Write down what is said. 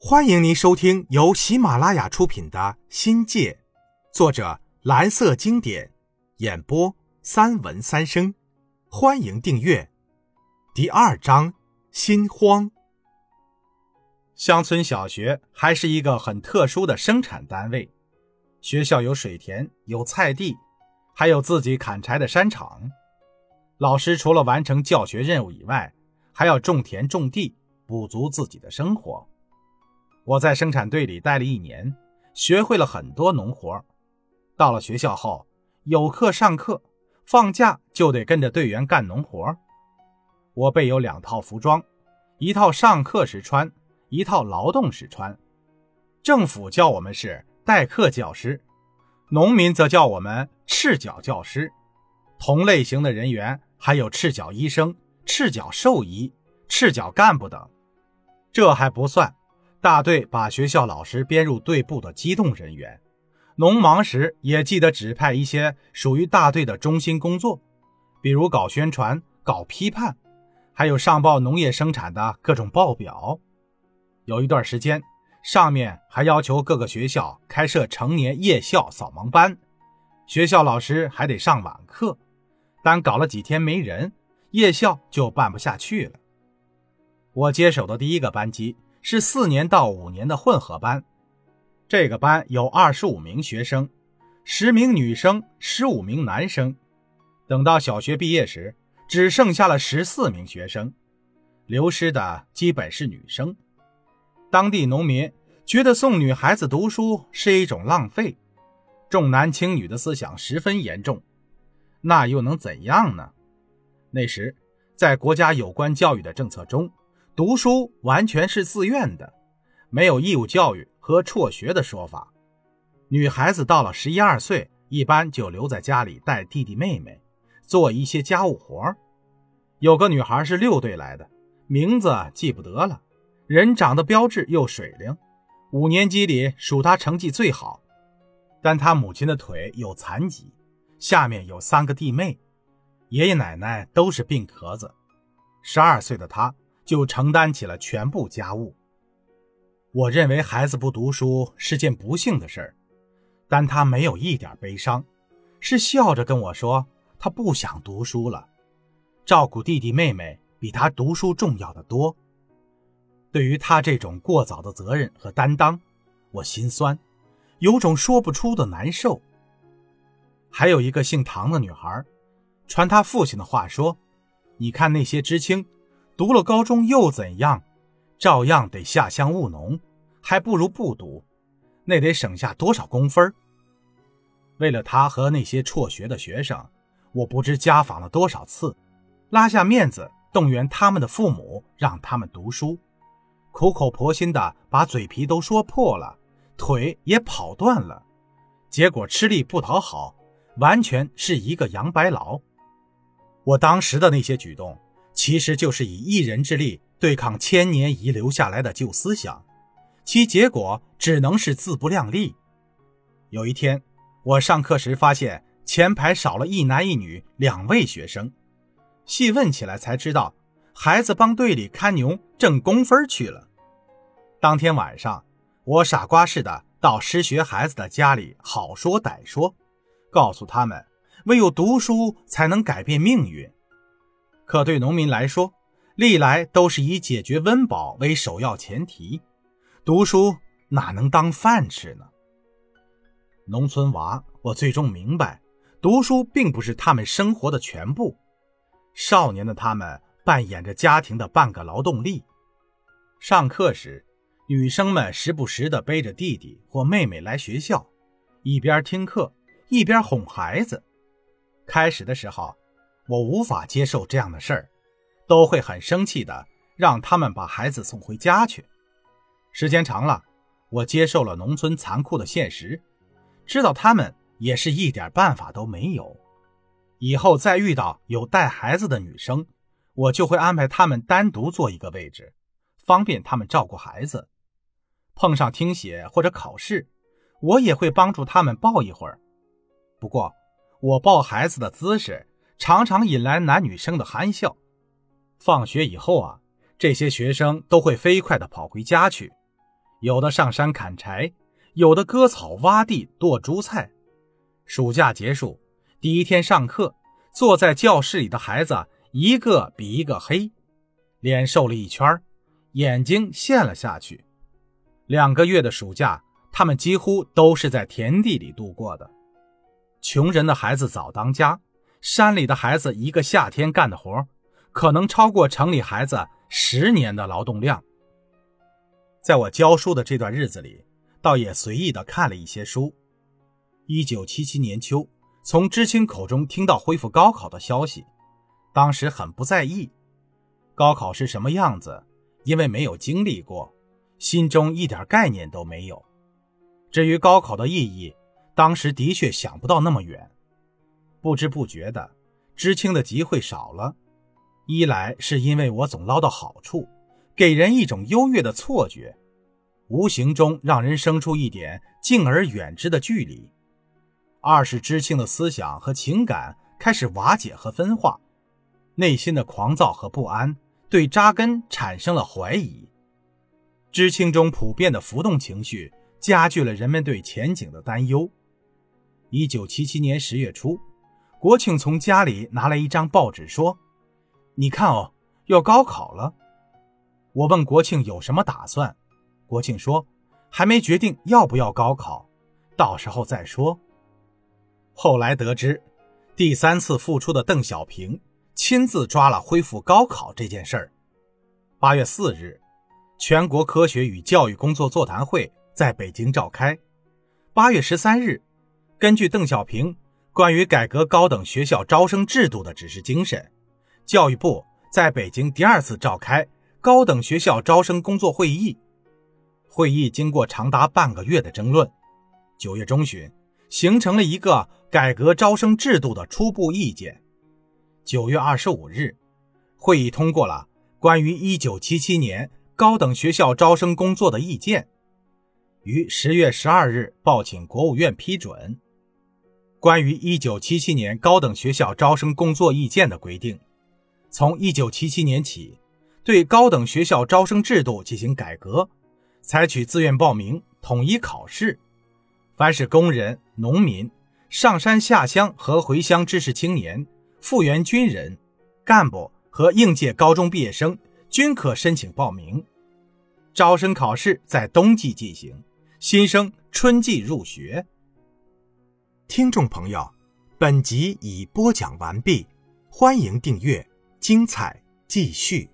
欢迎您收听由喜马拉雅出品的《新界》，作者蓝色经典，演播三文三生。欢迎订阅。第二章：心慌。乡村小学还是一个很特殊的生产单位，学校有水田，有菜地，还有自己砍柴的山场。老师除了完成教学任务以外，还要种田种地，补足自己的生活。我在生产队里待了一年，学会了很多农活。到了学校后，有课上课，放假就得跟着队员干农活。我备有两套服装，一套上课时穿，一套劳动时穿。政府叫我们是代课教师，农民则叫我们赤脚教师。同类型的人员还有赤脚医生、赤脚兽医、赤脚干部等。这还不算。大队把学校老师编入队部的机动人员，农忙时也记得指派一些属于大队的中心工作，比如搞宣传、搞批判，还有上报农业生产的各种报表。有一段时间，上面还要求各个学校开设成年夜校扫盲班，学校老师还得上晚课，但搞了几天没人，夜校就办不下去了。我接手的第一个班级。是四年到五年的混合班，这个班有二十五名学生，十名女生，十五名男生。等到小学毕业时，只剩下了十四名学生，流失的基本是女生。当地农民觉得送女孩子读书是一种浪费，重男轻女的思想十分严重。那又能怎样呢？那时，在国家有关教育的政策中。读书完全是自愿的，没有义务教育和辍学的说法。女孩子到了十一二岁，一般就留在家里带弟弟妹妹，做一些家务活有个女孩是六队来的，名字记不得了，人长得标致又水灵，五年级里数她成绩最好。但她母亲的腿有残疾，下面有三个弟妹，爷爷奶奶都是病壳子。十二岁的她。就承担起了全部家务。我认为孩子不读书是件不幸的事儿，但他没有一点悲伤，是笑着跟我说他不想读书了，照顾弟弟妹妹比他读书重要的多。对于他这种过早的责任和担当，我心酸，有种说不出的难受。还有一个姓唐的女孩，传他父亲的话说：“你看那些知青。”读了高中又怎样？照样得下乡务农，还不如不读，那得省下多少工分为了他和那些辍学的学生，我不知家访了多少次，拉下面子动员他们的父母让他们读书，苦口婆心的把嘴皮都说破了，腿也跑断了，结果吃力不讨好，完全是一个杨白劳。我当时的那些举动。其实就是以一人之力对抗千年遗留下来的旧思想，其结果只能是自不量力。有一天，我上课时发现前排少了一男一女两位学生，细问起来才知道，孩子帮队里看牛挣工分去了。当天晚上，我傻瓜似的到失学孩子的家里，好说歹说，告诉他们，唯有读书才能改变命运。可对农民来说，历来都是以解决温饱为首要前提，读书哪能当饭吃呢？农村娃，我最终明白，读书并不是他们生活的全部。少年的他们扮演着家庭的半个劳动力。上课时，女生们时不时地背着弟弟或妹妹来学校，一边听课一边哄孩子。开始的时候。我无法接受这样的事儿，都会很生气的，让他们把孩子送回家去。时间长了，我接受了农村残酷的现实，知道他们也是一点办法都没有。以后再遇到有带孩子的女生，我就会安排他们单独坐一个位置，方便他们照顾孩子。碰上听写或者考试，我也会帮助他们抱一会儿。不过，我抱孩子的姿势。常常引来男女生的憨笑。放学以后啊，这些学生都会飞快地跑回家去，有的上山砍柴，有的割草、挖地、剁猪菜。暑假结束，第一天上课，坐在教室里的孩子一个比一个黑，脸瘦了一圈，眼睛陷了下去。两个月的暑假，他们几乎都是在田地里度过的。穷人的孩子早当家，山里的孩子一个夏天干的活，可能超过城里孩子十年的劳动量。在我教书的这段日子里，倒也随意的看了一些书。一九七七年秋，从知青口中听到恢复高考的消息，当时很不在意。高考是什么样子？因为没有经历过，心中一点概念都没有。至于高考的意义，当时的确想不到那么远。不知不觉的，知青的集会少了。一来是因为我总捞到好处，给人一种优越的错觉，无形中让人生出一点敬而远之的距离。二是知青的思想和情感开始瓦解和分化，内心的狂躁和不安对扎根产生了怀疑。知青中普遍的浮动情绪加剧了人们对前景的担忧。一九七七年十月初，国庆从家里拿来一张报纸，说：“你看哦，要高考了。”我问国庆有什么打算，国庆说：“还没决定要不要高考，到时候再说。”后来得知，第三次复出的邓小平亲自抓了恢复高考这件事儿。八月四日，全国科学与教育工作座谈会在北京召开。八月十三日，根据邓小平关于改革高等学校招生制度的指示精神，教育部在北京第二次召开高等学校招生工作会议。会议经过长达半个月的争论，九月中旬。形成了一个改革招生制度的初步意见。九月二十五日，会议通过了关于一九七七年高等学校招生工作的意见，于十月十二日报请国务院批准。关于一九七七年高等学校招生工作意见的规定，从一九七七年起，对高等学校招生制度进行改革，采取自愿报名、统一考试。凡是工人、农民、上山下乡和回乡知识青年、复员军人、干部和应届高中毕业生均可申请报名。招生考试在冬季进行，新生春季入学。听众朋友，本集已播讲完毕，欢迎订阅，精彩继续。